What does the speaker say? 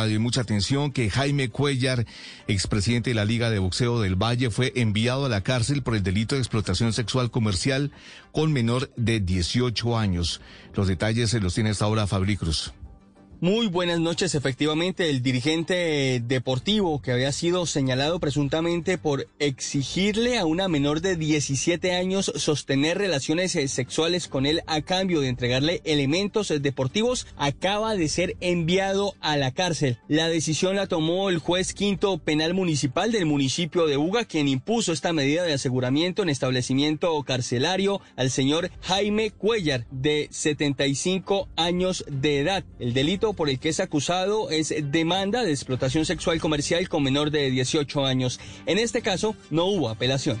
Radio. Mucha atención que Jaime Cuellar, expresidente de la Liga de Boxeo del Valle, fue enviado a la cárcel por el delito de explotación sexual comercial con menor de 18 años. Los detalles se los tiene hasta ahora Fabri Cruz. Muy buenas noches. Efectivamente, el dirigente deportivo que había sido señalado presuntamente por exigirle a una menor de 17 años sostener relaciones eh, sexuales con él a cambio de entregarle elementos eh, deportivos acaba de ser enviado a la cárcel. La decisión la tomó el juez quinto penal municipal del municipio de Uga, quien impuso esta medida de aseguramiento en establecimiento carcelario al señor Jaime Cuellar, de 75 años de edad. El por el que es acusado es demanda de explotación sexual comercial con menor de 18 años. En este caso, no hubo apelación.